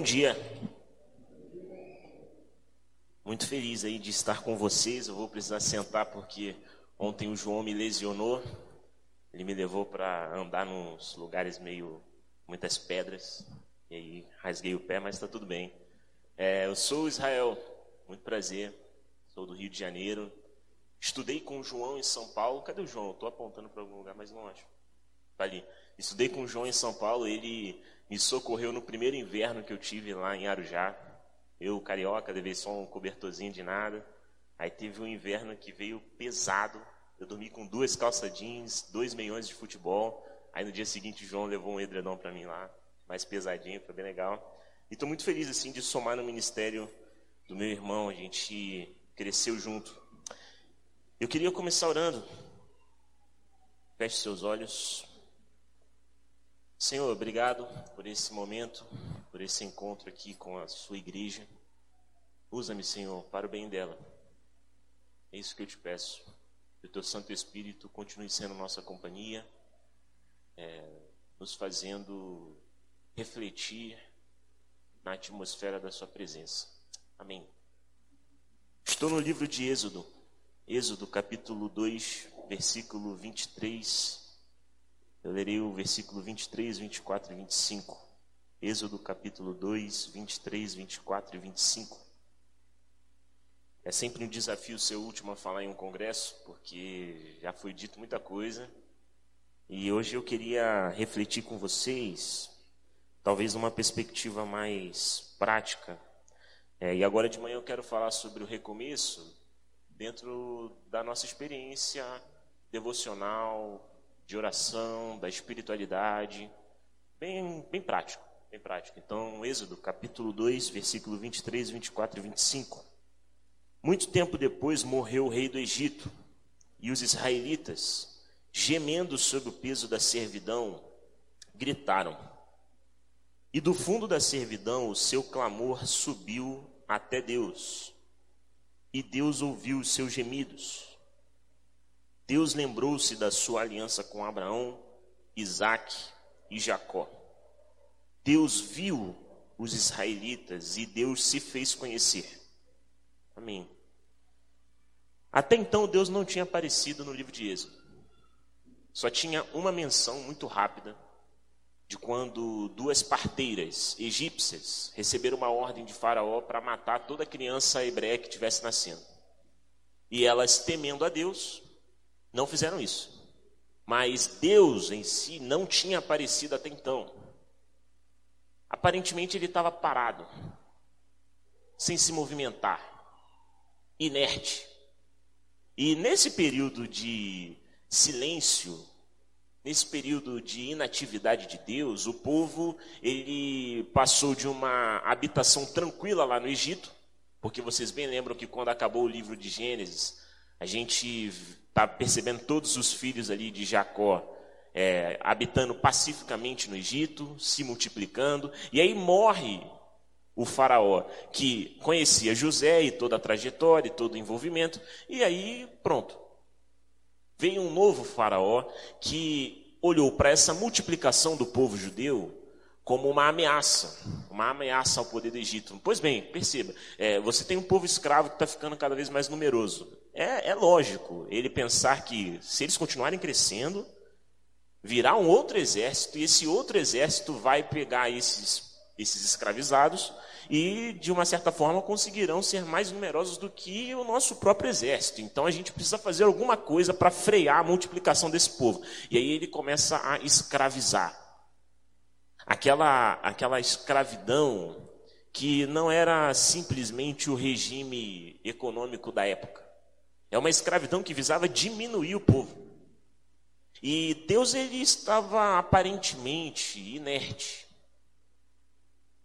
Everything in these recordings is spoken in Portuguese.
Bom dia. Muito feliz aí de estar com vocês. Eu vou precisar sentar porque ontem o João me lesionou. Ele me levou para andar nos lugares meio muitas pedras e aí rasguei o pé, mas está tudo bem. É, eu sou Israel. Muito prazer. Sou do Rio de Janeiro. Estudei com o João em São Paulo. Cadê o João? Estou apontando para algum lugar, não acho. Está ali. Estudei com o João em São Paulo. Ele me socorreu no primeiro inverno que eu tive lá em Arujá. Eu, carioca, levei só um cobertorzinho de nada. Aí teve um inverno que veio pesado. Eu dormi com duas calça jeans, dois meiões de futebol. Aí no dia seguinte o João levou um edredom para mim lá, mais pesadinho, foi bem legal. E estou muito feliz assim de somar no ministério do meu irmão. A gente cresceu junto. Eu queria começar orando. Feche seus olhos. Senhor, obrigado por esse momento, por esse encontro aqui com a sua igreja. Usa-me, Senhor, para o bem dela. É isso que eu te peço. Que o teu Santo Espírito continue sendo nossa companhia, é, nos fazendo refletir na atmosfera da sua presença. Amém. Estou no livro de Êxodo, Êxodo capítulo 2, versículo 23 eu lerei o versículo 23, 24 e 25. Êxodo capítulo 2, 23, 24 e 25. É sempre um desafio ser o último a falar em um congresso, porque já foi dito muita coisa. E hoje eu queria refletir com vocês, talvez uma perspectiva mais prática. É, e agora de manhã eu quero falar sobre o recomeço dentro da nossa experiência devocional, de oração, da espiritualidade, bem, bem prático, bem prático. Então, Êxodo, capítulo 2, versículo 23, 24 e 25. Muito tempo depois morreu o rei do Egito, e os israelitas, gemendo sob o peso da servidão, gritaram. E do fundo da servidão o seu clamor subiu até Deus, e Deus ouviu os seus gemidos. Deus lembrou-se da sua aliança com Abraão, Isaac e Jacó. Deus viu os israelitas e Deus se fez conhecer. Amém. Até então Deus não tinha aparecido no livro de Êxodo. Só tinha uma menção muito rápida de quando duas parteiras egípcias receberam uma ordem de Faraó para matar toda criança hebreia que tivesse nascendo. E elas, temendo a Deus, não fizeram isso. Mas Deus em si não tinha aparecido até então. Aparentemente ele estava parado, sem se movimentar, inerte. E nesse período de silêncio, nesse período de inatividade de Deus, o povo ele passou de uma habitação tranquila lá no Egito, porque vocês bem lembram que quando acabou o livro de Gênesis, a gente está percebendo todos os filhos ali de Jacó é, habitando pacificamente no Egito, se multiplicando, e aí morre o faraó que conhecia José e toda a trajetória e todo o envolvimento, e aí pronto. Veio um novo faraó que olhou para essa multiplicação do povo judeu como uma ameaça, uma ameaça ao poder do Egito. Pois bem, perceba, é, você tem um povo escravo que está ficando cada vez mais numeroso. É, é lógico ele pensar que se eles continuarem crescendo, virá um outro exército e esse outro exército vai pegar esses, esses escravizados e, de uma certa forma, conseguirão ser mais numerosos do que o nosso próprio exército. Então a gente precisa fazer alguma coisa para frear a multiplicação desse povo. E aí ele começa a escravizar. Aquela, aquela escravidão que não era simplesmente o regime econômico da época. É uma escravidão que visava diminuir o povo. E Deus ele estava aparentemente inerte,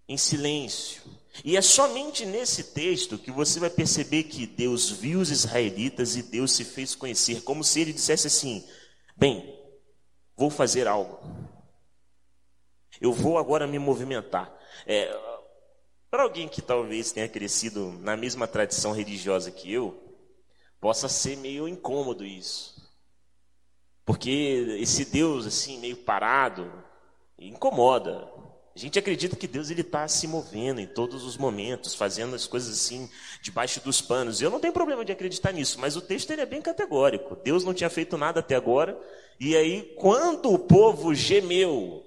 em silêncio. E é somente nesse texto que você vai perceber que Deus viu os israelitas e Deus se fez conhecer, como se ele dissesse assim: Bem, vou fazer algo. Eu vou agora me movimentar. É, Para alguém que talvez tenha crescido na mesma tradição religiosa que eu, possa ser meio incômodo isso. Porque esse Deus assim meio parado incomoda. A gente acredita que Deus ele está se movendo em todos os momentos, fazendo as coisas assim debaixo dos panos. Eu não tenho problema de acreditar nisso, mas o texto ele é bem categórico. Deus não tinha feito nada até agora. E aí, quando o povo gemeu,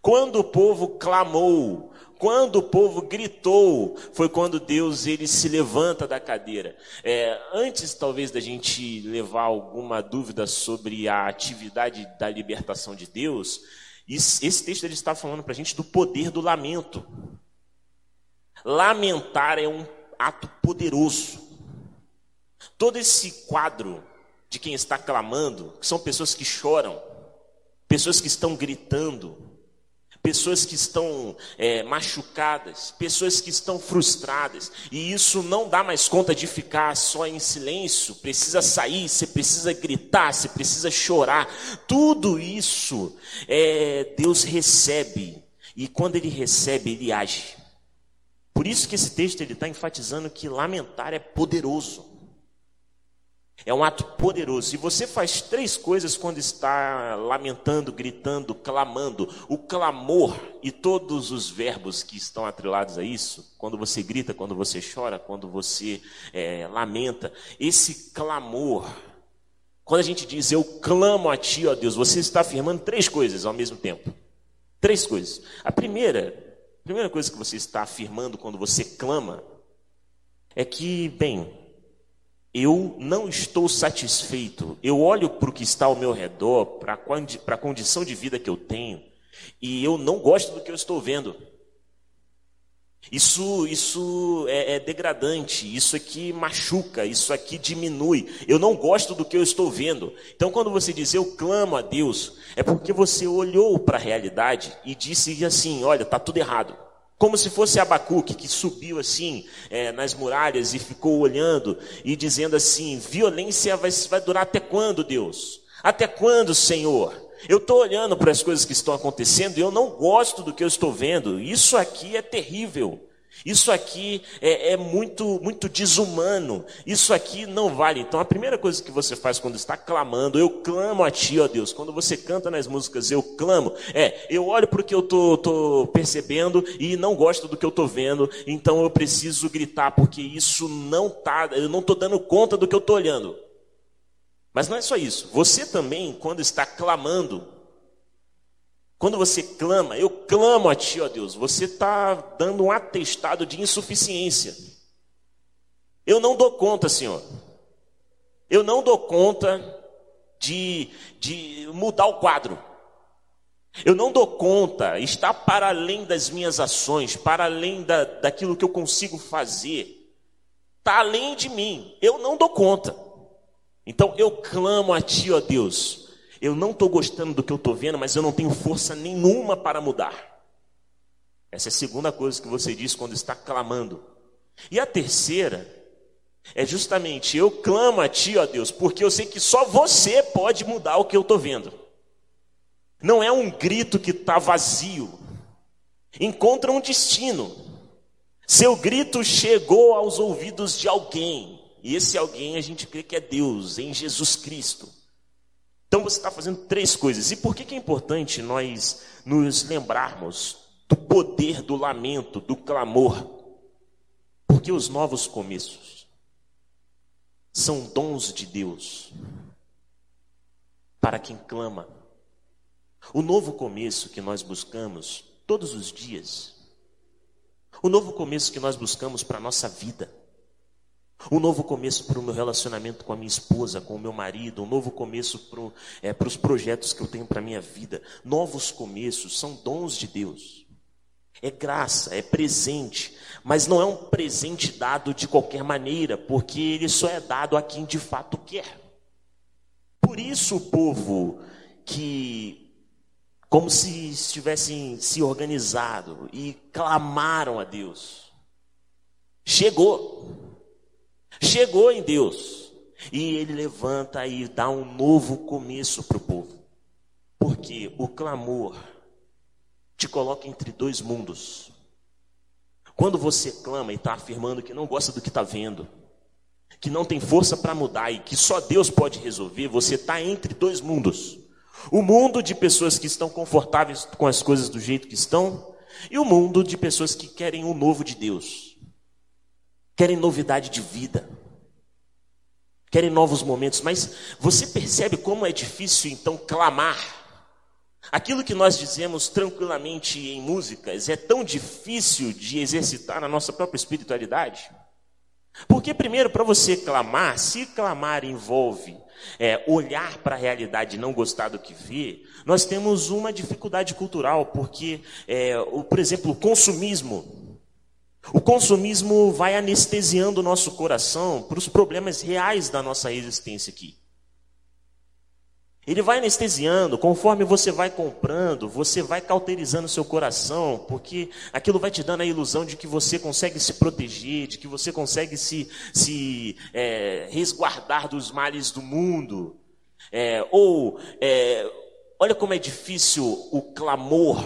quando o povo clamou, quando o povo gritou, foi quando Deus ele se levanta da cadeira. É, antes, talvez, da gente levar alguma dúvida sobre a atividade da libertação de Deus, esse texto ele está falando para a gente do poder do lamento. Lamentar é um ato poderoso. Todo esse quadro de quem está clamando, que são pessoas que choram, pessoas que estão gritando, pessoas que estão é, machucadas, pessoas que estão frustradas, e isso não dá mais conta de ficar só em silêncio, precisa sair, você precisa gritar, você precisa chorar, tudo isso é, Deus recebe, e quando Ele recebe, Ele age. Por isso que esse texto está enfatizando que lamentar é poderoso. É um ato poderoso. E você faz três coisas quando está lamentando, gritando, clamando. O clamor e todos os verbos que estão atrelados a isso, quando você grita, quando você chora, quando você é, lamenta, esse clamor. Quando a gente diz eu clamo a ti, ó Deus, você está afirmando três coisas ao mesmo tempo. Três coisas. A primeira, a primeira coisa que você está afirmando quando você clama é que, bem, eu não estou satisfeito. Eu olho para o que está ao meu redor, para a condição de vida que eu tenho, e eu não gosto do que eu estou vendo. Isso, isso é, é, degradante, isso aqui machuca, isso aqui diminui. Eu não gosto do que eu estou vendo. Então, quando você diz eu clamo a Deus, é porque você olhou para a realidade e disse assim: olha, está tudo errado. Como se fosse Abacuque que subiu assim é, nas muralhas e ficou olhando e dizendo assim: violência vai, vai durar até quando, Deus? Até quando, Senhor? Eu estou olhando para as coisas que estão acontecendo e eu não gosto do que eu estou vendo. Isso aqui é terrível. Isso aqui é, é, muito, muito desumano. Isso aqui não vale. Então, a primeira coisa que você faz quando está clamando, eu clamo a Ti, ó Deus. Quando você canta nas músicas, eu clamo. É, eu olho para o que eu estou percebendo e não gosto do que eu estou vendo. Então, eu preciso gritar porque isso não tá. Eu não estou dando conta do que eu estou olhando. Mas não é só isso. Você também, quando está clamando, quando você clama, eu clamo a Ti, ó Deus, você está dando um atestado de insuficiência. Eu não dou conta, Senhor. Eu não dou conta de, de mudar o quadro. Eu não dou conta, está para além das minhas ações, para além da, daquilo que eu consigo fazer. Está além de mim. Eu não dou conta. Então eu clamo a Ti, ó Deus, eu não estou gostando do que eu estou vendo, mas eu não tenho força nenhuma para mudar. Essa é a segunda coisa que você diz quando está clamando. E a terceira é justamente eu clamo a Ti, ó Deus, porque eu sei que só você pode mudar o que eu estou vendo. Não é um grito que está vazio. Encontra um destino. Seu grito chegou aos ouvidos de alguém. E esse alguém a gente crê que é Deus, em Jesus Cristo. Então você está fazendo três coisas. E por que, que é importante nós nos lembrarmos do poder do lamento, do clamor? Porque os novos começos são dons de Deus para quem clama. O novo começo que nós buscamos todos os dias, o novo começo que nós buscamos para a nossa vida, um novo começo para o meu relacionamento com a minha esposa, com o meu marido, um novo começo para, é, os projetos que eu tenho para a minha vida. Novos começos são dons de Deus. É graça, é presente, mas não é um presente dado de qualquer maneira, porque ele só é dado a quem de fato quer. Por isso o povo que, como se estivessem se organizado e clamaram a Deus, chegou chegou em Deus. E ele levanta e dá um novo começo para o povo. Porque o clamor te coloca entre dois mundos. Quando você clama e está afirmando que não gosta do que está vendo, que não tem força para mudar e que só Deus pode resolver, você está entre dois mundos. O mundo de pessoas que estão confortáveis com as coisas do jeito que estão, E o mundo de pessoas que querem o novo de Deus, querem novidade de vida, querem novos momentos. Mas você percebe como é difícil então clamar Aquilo que nós dizemos tranquilamente em músicas é tão difícil de exercitar na nossa própria espiritualidade. Porque, primeiro, para você clamar, se clamar envolve é, olhar para a realidade e não gostar do que vê, nós temos uma dificuldade cultural, porque, é, o, por exemplo, o consumismo. O consumismo vai anestesiando o nosso coração para os problemas reais da nossa existência aqui. Ele vai anestesiando, conforme você vai comprando, você vai cauterizando seu coração, porque aquilo vai te dando a ilusão de que você consegue se proteger, de que você consegue se, se é, resguardar dos males do mundo. É, ou, é, olha como é difícil o clamor,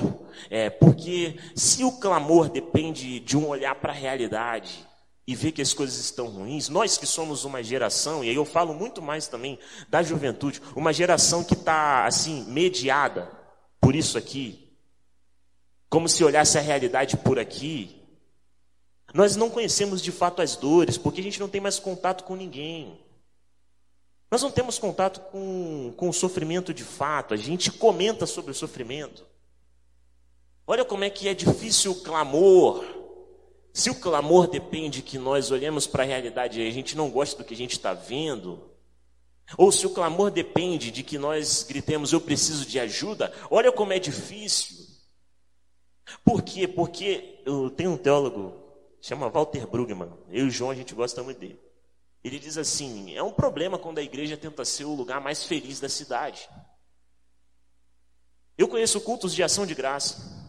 é, porque se o clamor depende de um olhar para a realidade, e vê que as coisas estão ruins, nós que somos uma geração, e aí eu falo muito mais também da juventude, uma geração que está assim, mediada por isso aqui, como se olhasse a realidade por aqui. Nós não conhecemos de fato as dores, porque a gente não tem mais contato com ninguém. Nós não temos contato com, com o sofrimento de fato, a gente comenta sobre o sofrimento. Olha como é que é difícil o clamor, se o clamor depende que nós olhemos para a realidade e a gente não gosta do que a gente está vendo, ou se o clamor depende de que nós gritemos, eu preciso de ajuda, olha como é difícil. Por quê? Porque eu tenho um teólogo, chama Walter Brugman, eu e o João a gente gosta muito dele. Ele diz assim: é um problema quando a igreja tenta ser o lugar mais feliz da cidade. Eu conheço cultos de ação de graça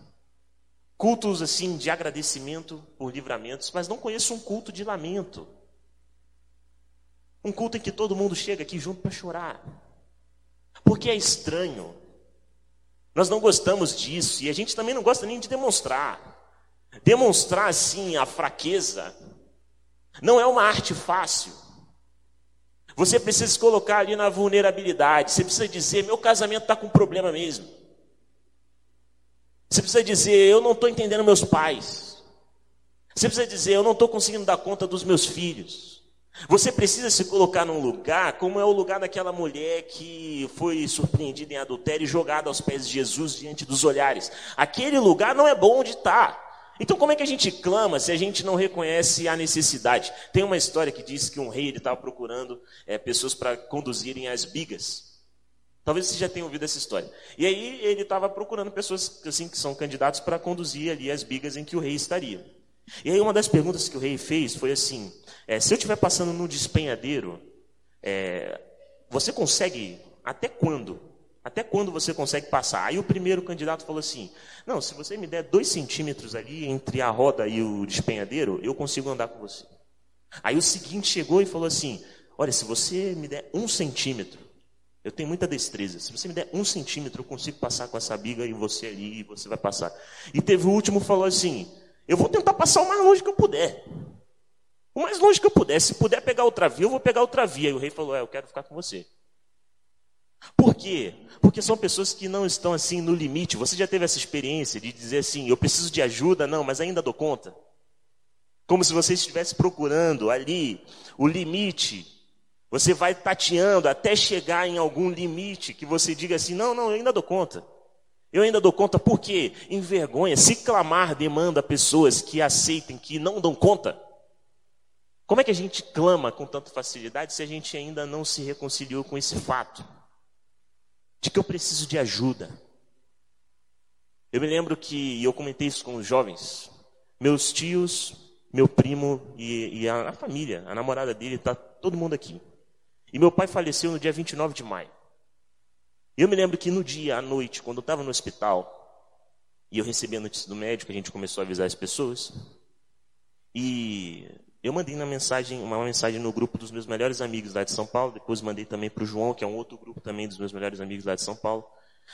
cultos assim de agradecimento por livramentos, mas não conheço um culto de lamento. Um culto em que todo mundo chega aqui junto para chorar. Porque é estranho. Nós não gostamos disso e a gente também não gosta nem de demonstrar. Demonstrar assim a fraqueza não é uma arte fácil. Você precisa se colocar ali na vulnerabilidade. Você precisa dizer: meu casamento está com problema mesmo. Você precisa dizer: Eu não estou entendendo meus pais. Você precisa dizer: Eu não estou conseguindo dar conta dos meus filhos. Você precisa se colocar num lugar como é o lugar daquela mulher que foi surpreendida em adultério e jogada aos pés de Jesus diante dos olhares. Aquele lugar não é bom de estar. Então, como é que a gente clama se a gente não reconhece a necessidade? Tem uma história que diz que um rei estava procurando é, pessoas para conduzirem as bigas. Talvez você já tenha ouvido essa história. E aí ele estava procurando pessoas assim que são candidatos para conduzir ali as bigas em que o rei estaria. E aí uma das perguntas que o rei fez foi assim: é, se eu estiver passando no despenhadeiro, é, você consegue até quando? Até quando você consegue passar? Aí o primeiro candidato falou assim: não, se você me der dois centímetros ali entre a roda e o despenhadeiro, eu consigo andar com você. Aí o seguinte chegou e falou assim: olha, se você me der um centímetro, eu tenho muita destreza. Se você me der um centímetro, eu consigo passar com essa biga e você ali, e você vai passar. E teve o último que falou assim: Eu vou tentar passar o mais longe que eu puder. O mais longe que eu puder. Se puder pegar outra via, eu vou pegar outra via. E o rei falou: É, eu quero ficar com você. Por quê? Porque são pessoas que não estão assim no limite. Você já teve essa experiência de dizer assim: Eu preciso de ajuda, não, mas ainda dou conta. Como se você estivesse procurando ali o limite você vai tateando até chegar em algum limite que você diga assim: não, não, eu ainda dou conta. Eu ainda dou conta porque envergonha. Se clamar demanda pessoas que aceitem que não dão conta. Como é que a gente clama com tanta facilidade se a gente ainda não se reconciliou com esse fato? De que eu preciso de ajuda. Eu me lembro que eu comentei isso com os jovens. Meus tios, meu primo e, e a, a família, a namorada dele, está todo mundo aqui. E meu pai faleceu no dia 29 de maio. Eu me lembro que no dia, à noite, quando eu estava no hospital, e eu recebi a notícia do médico, a gente começou a avisar as pessoas. E eu mandei na mensagem, uma mensagem no grupo dos meus melhores amigos lá de São Paulo. Depois mandei também para o João, que é um outro grupo também dos meus melhores amigos lá de São Paulo.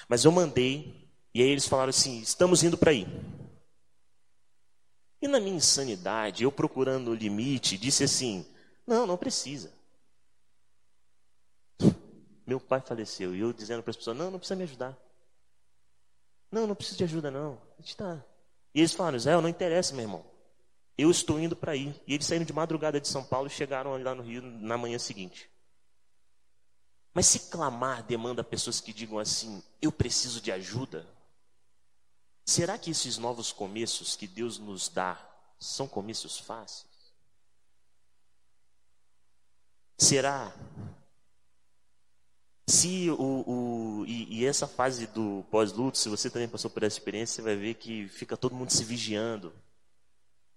Mas eu mandei, e aí eles falaram assim: estamos indo para aí. E na minha insanidade, eu procurando o limite, disse assim: não, não precisa. Meu pai faleceu e eu dizendo para as pessoas: não, não precisa me ajudar. Não, não preciso de ajuda, não. A gente está. E eles falaram: Israel, não interessa, meu irmão. Eu estou indo para aí. E eles saíram de madrugada de São Paulo e chegaram lá no Rio na manhã seguinte. Mas se clamar demanda pessoas que digam assim: eu preciso de ajuda, será que esses novos começos que Deus nos dá são começos fáceis? Será? Se o, o e, e, essa fase do pós-luto, se você também passou por essa experiência, você vai ver que fica todo mundo se vigiando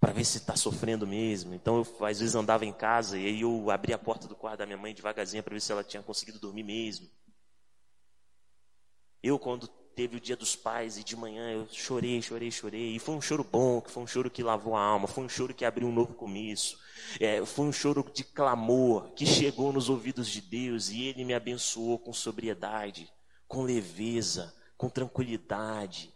para ver se está sofrendo mesmo. Então eu às vezes andava em casa e aí eu abria a porta do quarto da minha mãe devagarzinho para ver se ela tinha conseguido dormir mesmo. Eu quando teve o dia dos pais e de manhã eu chorei, chorei, chorei. E foi um choro bom, que foi um choro que lavou a alma, foi um choro que abriu um novo começo. É, foi um choro de clamor que chegou nos ouvidos de Deus e Ele me abençoou com sobriedade, com leveza, com tranquilidade.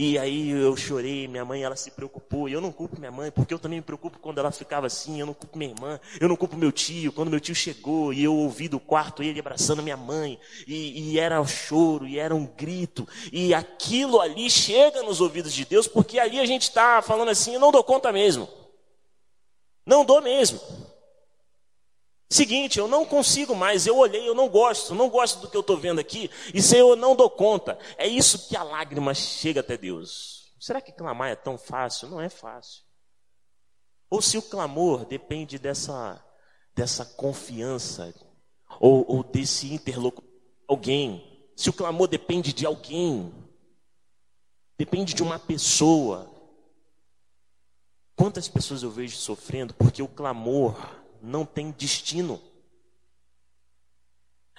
E aí eu chorei, minha mãe ela se preocupou. E eu não culpo minha mãe, porque eu também me preocupo quando ela ficava assim. Eu não culpo minha irmã, eu não culpo meu tio. Quando meu tio chegou e eu ouvi do quarto ele abraçando minha mãe, e, e era um choro, e era um grito. E aquilo ali chega nos ouvidos de Deus, porque ali a gente está falando assim: eu não dou conta mesmo. Não dou mesmo. Seguinte, eu não consigo mais, eu olhei, eu não gosto, não gosto do que eu estou vendo aqui, e Senhor, eu não dou conta. É isso que a lágrima chega até Deus. Será que clamar é tão fácil? Não é fácil. Ou se o clamor depende dessa, dessa confiança, ou, ou desse interlocutor, alguém, se o clamor depende de alguém, depende de uma pessoa. Quantas pessoas eu vejo sofrendo porque o clamor não tem destino.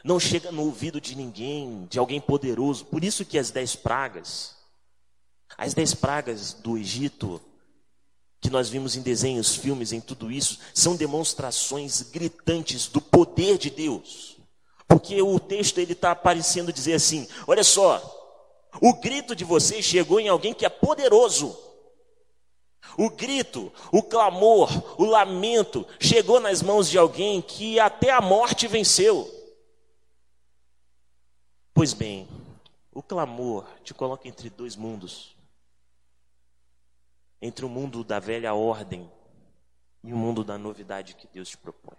Não chega no ouvido de ninguém, de alguém poderoso. Por isso que as dez pragas, as dez pragas do Egito, que nós vimos em desenhos, filmes, em tudo isso, são demonstrações gritantes do poder de Deus. Porque o texto ele está parecendo dizer assim: olha só, o grito de vocês chegou em alguém que é poderoso. O grito, o clamor, o lamento chegou nas mãos de alguém que até a morte venceu. Pois bem, o clamor te coloca entre dois mundos entre o mundo da velha ordem e o mundo da novidade que Deus te propõe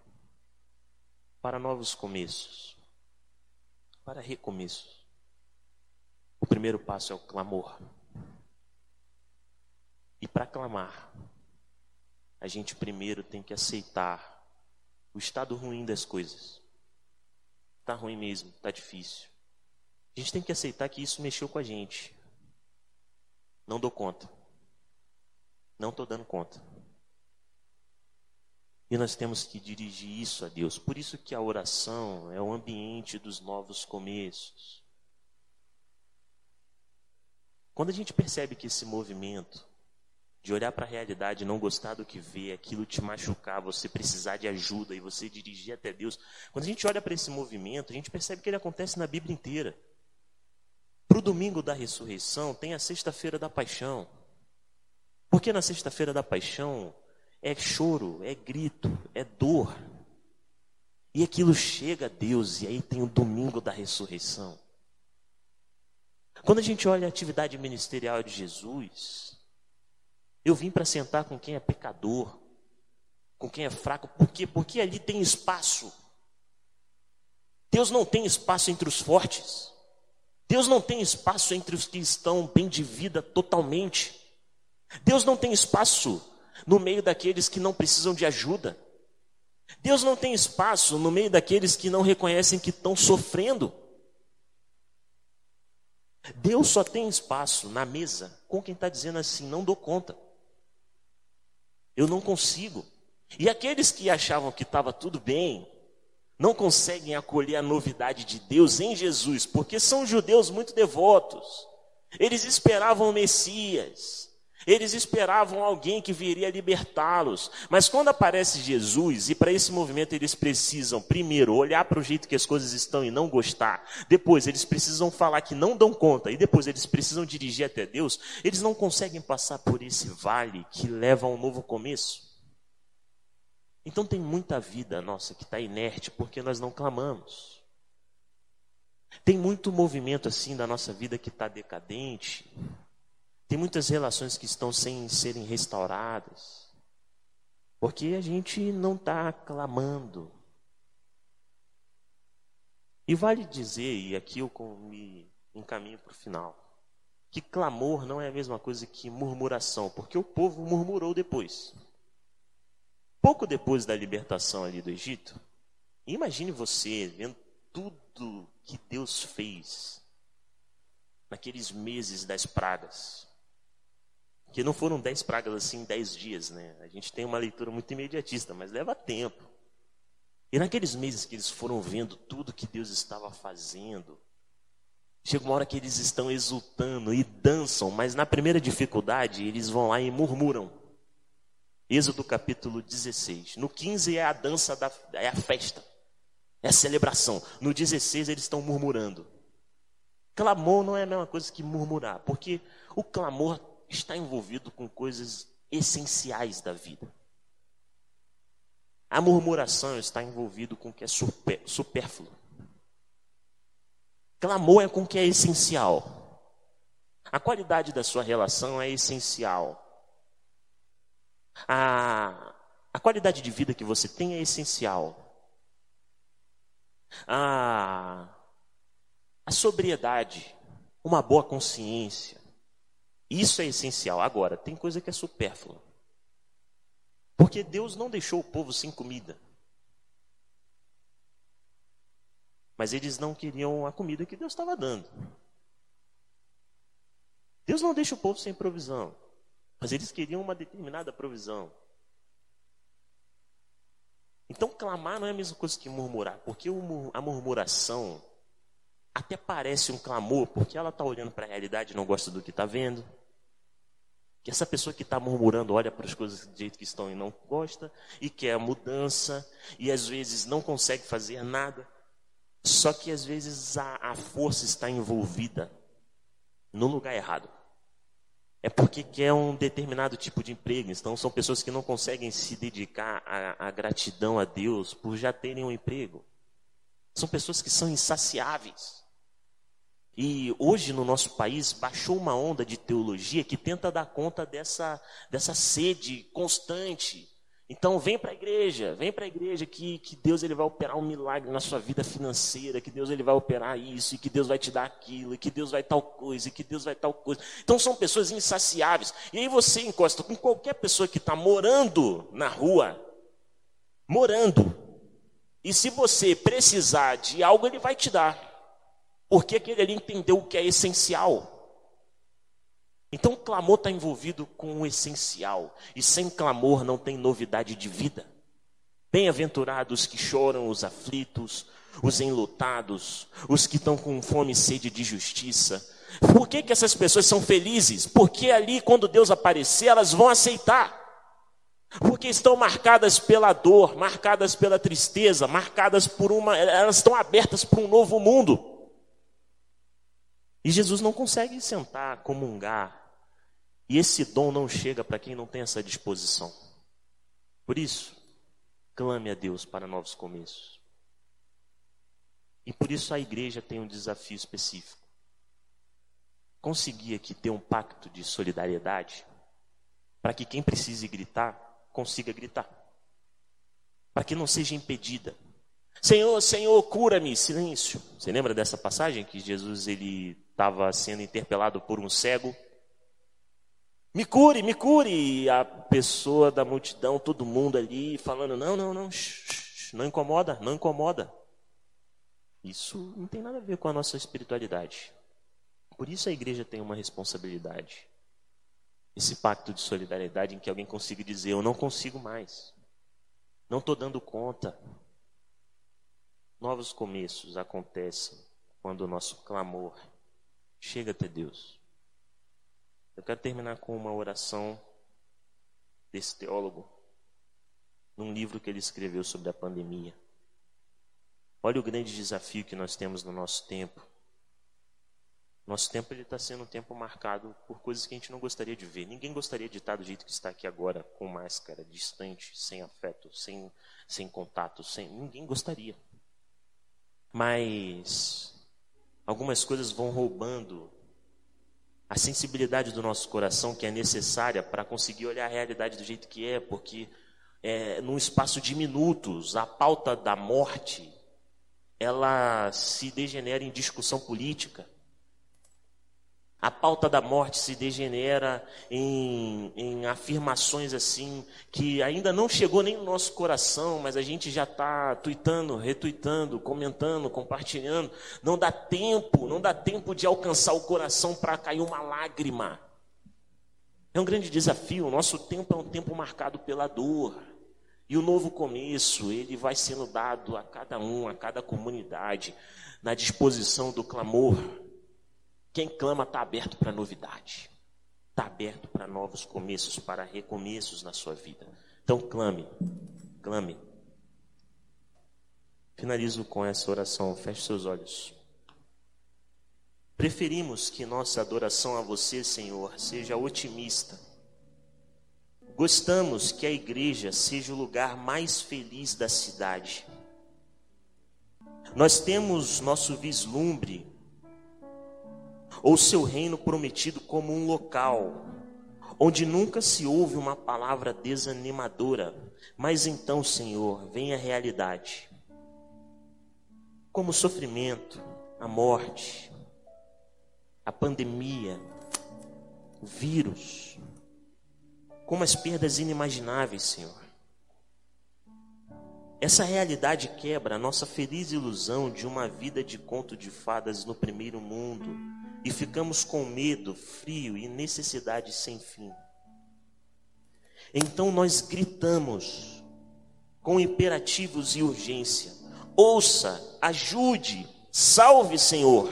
para novos começos, para recomeços. O primeiro passo é o clamor. E para clamar, a gente primeiro tem que aceitar o estado ruim das coisas. Está ruim mesmo, está difícil. A gente tem que aceitar que isso mexeu com a gente. Não dou conta. Não estou dando conta. E nós temos que dirigir isso a Deus. Por isso que a oração é o ambiente dos novos começos. Quando a gente percebe que esse movimento de olhar para a realidade, não gostar do que vê, aquilo te machucar, você precisar de ajuda e você dirigir até Deus. Quando a gente olha para esse movimento, a gente percebe que ele acontece na Bíblia inteira. Para o domingo da ressurreição, tem a sexta-feira da paixão. Porque na sexta-feira da paixão é choro, é grito, é dor. E aquilo chega a Deus, e aí tem o domingo da ressurreição. Quando a gente olha a atividade ministerial de Jesus, eu vim para sentar com quem é pecador, com quem é fraco. Por quê? Porque ali tem espaço. Deus não tem espaço entre os fortes. Deus não tem espaço entre os que estão bem de vida totalmente. Deus não tem espaço no meio daqueles que não precisam de ajuda. Deus não tem espaço no meio daqueles que não reconhecem que estão sofrendo. Deus só tem espaço na mesa com quem está dizendo assim: não dou conta. Eu não consigo. E aqueles que achavam que estava tudo bem, não conseguem acolher a novidade de Deus em Jesus, porque são judeus muito devotos. Eles esperavam o Messias. Eles esperavam alguém que viria libertá-los. Mas quando aparece Jesus, e para esse movimento eles precisam, primeiro, olhar para o jeito que as coisas estão e não gostar. Depois, eles precisam falar que não dão conta. E depois, eles precisam dirigir até Deus. Eles não conseguem passar por esse vale que leva a um novo começo. Então, tem muita vida nossa que está inerte porque nós não clamamos. Tem muito movimento assim da nossa vida que está decadente Tem muitas relações que estão sem serem restauradas, porque a gente não está clamando. E vale dizer, e aqui eu me encaminho para o final, que clamor não é a mesma coisa que murmuração, porque o povo murmurou depois. Pouco depois da libertação ali do Egito, imagine você vendo tudo que Deus fez naqueles meses das pragas. Que não foram dez pragas assim em dez dias, né? A gente tem uma leitura muito imediatista, mas leva tempo. E naqueles meses que eles foram vendo tudo que Deus estava fazendo, chega uma hora que eles estão exultando e dançam, mas na primeira dificuldade eles vão lá e murmuram. Êxodo capítulo 16. No 15 é a dança, da, é a festa, é a celebração. No 16 eles estão murmurando. Clamor não é a mesma coisa que murmurar, porque o clamor está envolvido com coisas essenciais da vida. A murmuração está envolvido com o que é super, supérfluo. Clamor é com o que é essencial. A qualidade da sua relação é essencial. A, a qualidade de vida que você tem é essencial. A, a sobriedade, uma boa consciência, isso é essencial. Agora, tem coisa que é supérflua. Porque Deus não deixou o povo sem comida. Mas eles não queriam a comida que Deus estava dando. Deus não deixa o povo sem provisão. Mas eles queriam uma determinada provisão. Então, clamar não é a mesma coisa que murmurar, porque a murmuração até parece um clamor, porque ela está olhando para a realidade e não gosta do que está vendo. Essa pessoa que está murmurando olha para as coisas do jeito que estão e não gosta, e quer a mudança, e às vezes não consegue fazer nada. Só que às vezes a, a força está envolvida no lugar errado. É porque quer um determinado tipo de emprego. Então são pessoas que não conseguem se dedicar à gratidão a Deus por já terem um emprego. São pessoas que são insaciáveis. E hoje no nosso país baixou uma onda de teologia que tenta dar conta dessa, dessa sede constante. Então vem para a igreja, vem para a igreja que, que Deus ele vai operar um milagre na sua vida financeira, que Deus ele vai operar isso, e que Deus vai te dar aquilo, e que Deus vai tal coisa, e que Deus vai tal coisa. Então são pessoas insaciáveis. E aí você encosta com qualquer pessoa que está morando na rua, morando. E se você precisar de algo, ele vai te dar porque aquele ali entendeu o que é essencial. Então o clamor está envolvido com o essencial, e sem clamor não tem novidade de vida. Bem-aventurados que choram os aflitos, os enlutados, os que estão com fome e sede de justiça. Por que, que essas pessoas são felizes? Porque ali, quando Deus aparecer, elas vão aceitar. Porque estão marcadas pela dor, marcadas pela tristeza, marcadas por uma. Elas estão abertas para um novo mundo. E Jesus não consegue sentar, comungar. E esse dom não chega para quem não tem essa disposição. Por isso, clame a Deus para novos começos. E por isso a igreja tem um desafio específico. Conseguir aqui ter um pacto de solidariedade para que quem precise gritar, consiga gritar. Para que não seja impedida. Senhor, Senhor, cura-me, silêncio. Você lembra dessa passagem que Jesus ele estava sendo interpelado por um cego. Me cure, me cure. E a pessoa da multidão, todo mundo ali falando: não, não, não, shh, não incomoda, não incomoda. Isso não tem nada a ver com a nossa espiritualidade. Por isso a igreja tem uma responsabilidade. Esse pacto de solidariedade em que alguém consiga dizer: eu não consigo mais, não estou dando conta. Novos começos acontecem quando o nosso clamor chega até Deus. Eu quero terminar com uma oração desse teólogo, num livro que ele escreveu sobre a pandemia. Olha o grande desafio que nós temos no nosso tempo. Nosso tempo está sendo um tempo marcado por coisas que a gente não gostaria de ver. Ninguém gostaria de estar do jeito que está aqui agora, com máscara, distante, sem afeto, sem, sem contato, sem. Ninguém gostaria. Mas algumas coisas vão roubando a sensibilidade do nosso coração que é necessária para conseguir olhar a realidade do jeito que é, porque é, num espaço de minutos a pauta da morte ela se degenera em discussão política. A pauta da morte se degenera em, em, afirmações assim que ainda não chegou nem no nosso coração, mas a gente já está tuitando, retuitando, comentando, compartilhando. Não dá tempo, não dá tempo de alcançar o coração para cair uma lágrima. É um grande desafio. O nosso tempo é um tempo marcado pela dor. E o novo começo, ele vai sendo dado a cada um, a cada comunidade, na disposição do clamor quem clama está aberto para novidade, está aberto para novos começos, para recomeços na sua vida. Então clame, clame. Finalizo com essa oração. Feche seus olhos. Preferimos que nossa adoração a você, Senhor, seja otimista. Gostamos que a igreja seja o lugar mais feliz da cidade. Nós temos nosso vislumbre ou seu reino prometido como um local onde nunca se ouve uma palavra desanimadora, mas então, Senhor, vem a realidade. Como o sofrimento, a morte, a pandemia, o vírus, como as perdas inimagináveis, Senhor. Essa realidade quebra a nossa feliz ilusão de uma vida de conto de fadas no primeiro mundo e ficamos com medo, frio e necessidade sem fim. Então nós gritamos com imperativos e urgência: ouça, ajude, salve, Senhor.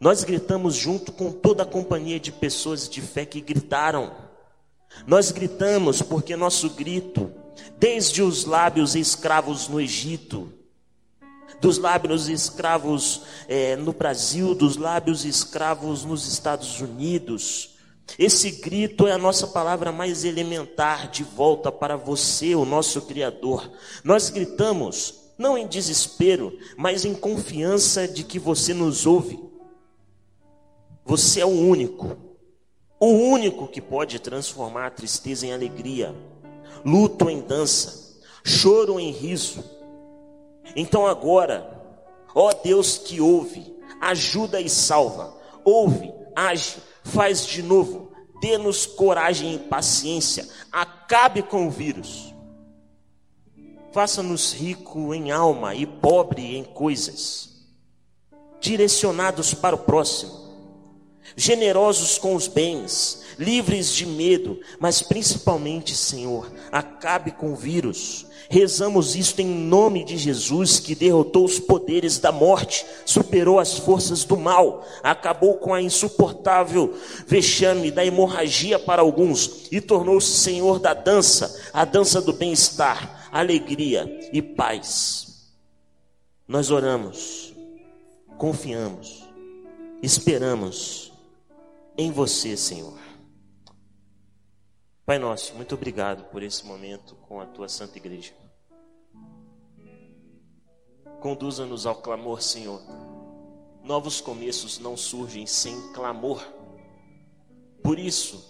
Nós gritamos junto com toda a companhia de pessoas de fé que gritaram. Nós gritamos porque nosso grito, desde os lábios escravos no Egito, dos lábios escravos é, no Brasil, dos lábios escravos nos Estados Unidos. Esse grito é a nossa palavra mais elementar de volta para você, o nosso Criador. Nós gritamos, não em desespero, mas em confiança de que você nos ouve. Você é o único, o único que pode transformar a tristeza em alegria, luto em dança, choro em riso então agora, ó Deus que ouve, ajuda e salva, ouve, age, faz de novo, dê-nos coragem e paciência, acabe com o vírus. Faça-nos rico em alma e pobre em coisas, direcionados para o próximo, generosos com os bens, livres de medo, mas principalmente, Senhor, acabe com o vírus, Rezamos isto em nome de Jesus, que derrotou os poderes da morte, superou as forças do mal, acabou com a insuportável vexame da hemorragia para alguns e tornou-se Senhor da dança, a dança do bem-estar, alegria e paz. Nós oramos, confiamos, esperamos em você, Senhor. Pai nosso, muito obrigado por esse momento com a tua santa igreja. Conduza-nos ao clamor, Senhor. Novos começos não surgem sem clamor. Por isso,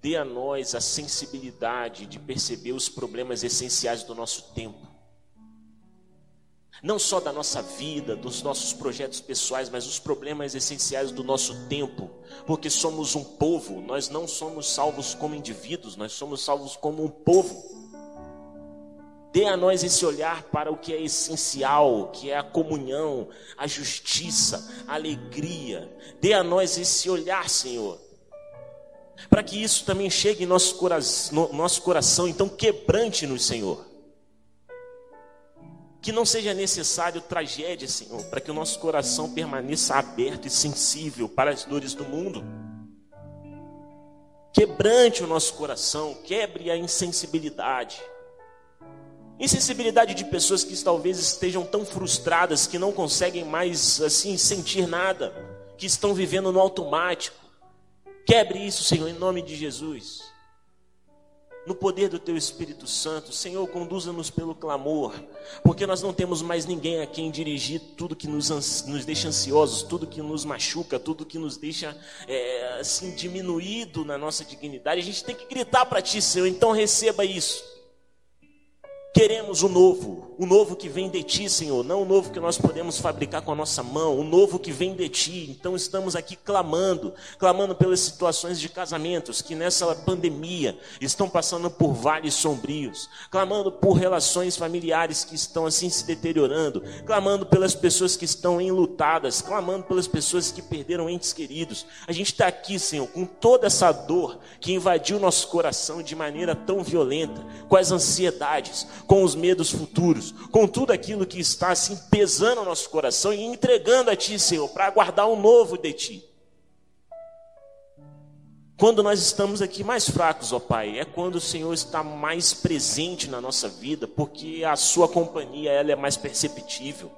dê a nós a sensibilidade de perceber os problemas essenciais do nosso tempo não só da nossa vida, dos nossos projetos pessoais, mas os problemas essenciais do nosso tempo, porque somos um povo, nós não somos salvos como indivíduos, nós somos salvos como um povo. Dê a nós esse olhar para o que é essencial, que é a comunhão, a justiça, a alegria. Dê a nós esse olhar, Senhor, para que isso também chegue em nosso coração, nosso coração. Então, quebrante-nos, Senhor que não seja necessário tragédia, Senhor, para que o nosso coração permaneça aberto e sensível para as dores do mundo. Quebrante o nosso coração, quebre a insensibilidade. Insensibilidade de pessoas que talvez estejam tão frustradas que não conseguem mais assim sentir nada, que estão vivendo no automático. Quebre isso, Senhor, em nome de Jesus. No poder do Teu Espírito Santo. Senhor, conduza-nos pelo clamor, porque nós não temos mais ninguém a quem dirigir tudo que nos, nos deixa ansiosos, tudo que nos machuca, tudo que nos deixa é, assim diminuído na nossa dignidade. A gente tem que gritar para Ti, Senhor, então receba isso. Queremos o novo, o novo que vem de ti, Senhor, não o novo que nós podemos fabricar com a nossa mão, o novo que vem de ti. Então estamos aqui clamando, clamando pelas situações de casamentos que nessa pandemia estão passando por vales sombrios, clamando por relações familiares que estão assim se deteriorando, clamando pelas pessoas que estão enlutadas, clamando pelas pessoas que perderam entes queridos. A gente está aqui, Senhor, com toda essa dor que invadiu nosso coração de maneira tão violenta, com as ansiedades, com os medos futuros, com tudo aquilo que está assim pesando o nosso coração e entregando a Ti, Senhor, para aguardar um novo de Ti. Quando nós estamos aqui mais fracos, ó Pai, é quando o Senhor está mais presente na nossa vida, porque a Sua companhia ela é mais perceptível.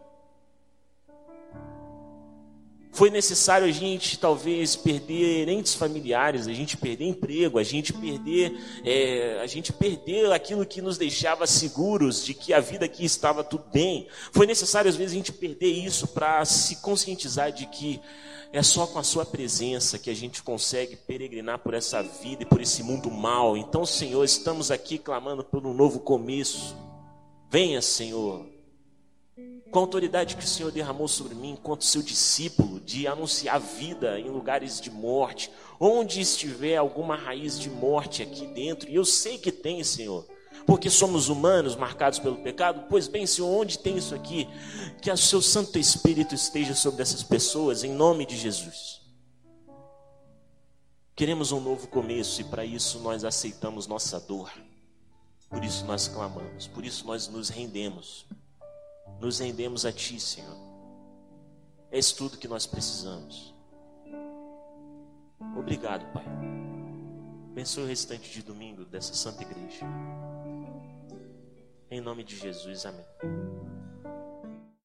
Foi necessário a gente talvez perder entes familiares, a gente perder emprego, a gente perder, é, a gente perder aquilo que nos deixava seguros de que a vida aqui estava tudo bem. Foi necessário às vezes a gente perder isso para se conscientizar de que é só com a sua presença que a gente consegue peregrinar por essa vida e por esse mundo mal. Então, Senhor, estamos aqui clamando por um novo começo. Venha, Senhor, com a autoridade que o Senhor derramou sobre mim, enquanto seu discípulo, de anunciar vida em lugares de morte, onde estiver alguma raiz de morte aqui dentro, e eu sei que tem, Senhor, porque somos humanos marcados pelo pecado, pois bem, Senhor, onde tem isso aqui? Que o seu Santo Espírito esteja sobre essas pessoas, em nome de Jesus. Queremos um novo começo e para isso nós aceitamos nossa dor, por isso nós clamamos, por isso nós nos rendemos nos rendemos a Ti, Senhor. És tudo que nós precisamos. Obrigado, Pai. Abençoe o restante de domingo dessa santa igreja. Em nome de Jesus, amém.